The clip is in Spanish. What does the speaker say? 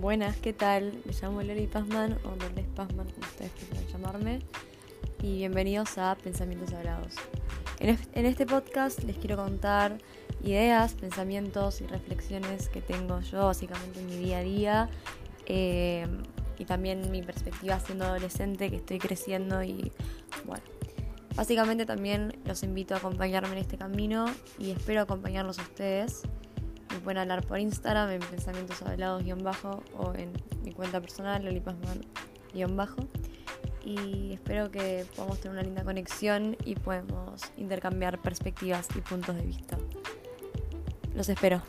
Buenas, ¿qué tal? Me llamo Lori Pazman o Lourdes Pazman, como ustedes quieran llamarme. Y bienvenidos a Pensamientos Hablados. En este podcast les quiero contar ideas, pensamientos y reflexiones que tengo yo básicamente en mi día a día. Eh, y también mi perspectiva siendo adolescente, que estoy creciendo y bueno. Básicamente también los invito a acompañarme en este camino y espero acompañarlos a ustedes. Pueden hablar por Instagram en pensamientos hablados-bajo o en mi cuenta personal, lolipasman-bajo. Y espero que podamos tener una linda conexión y podemos intercambiar perspectivas y puntos de vista. Los espero.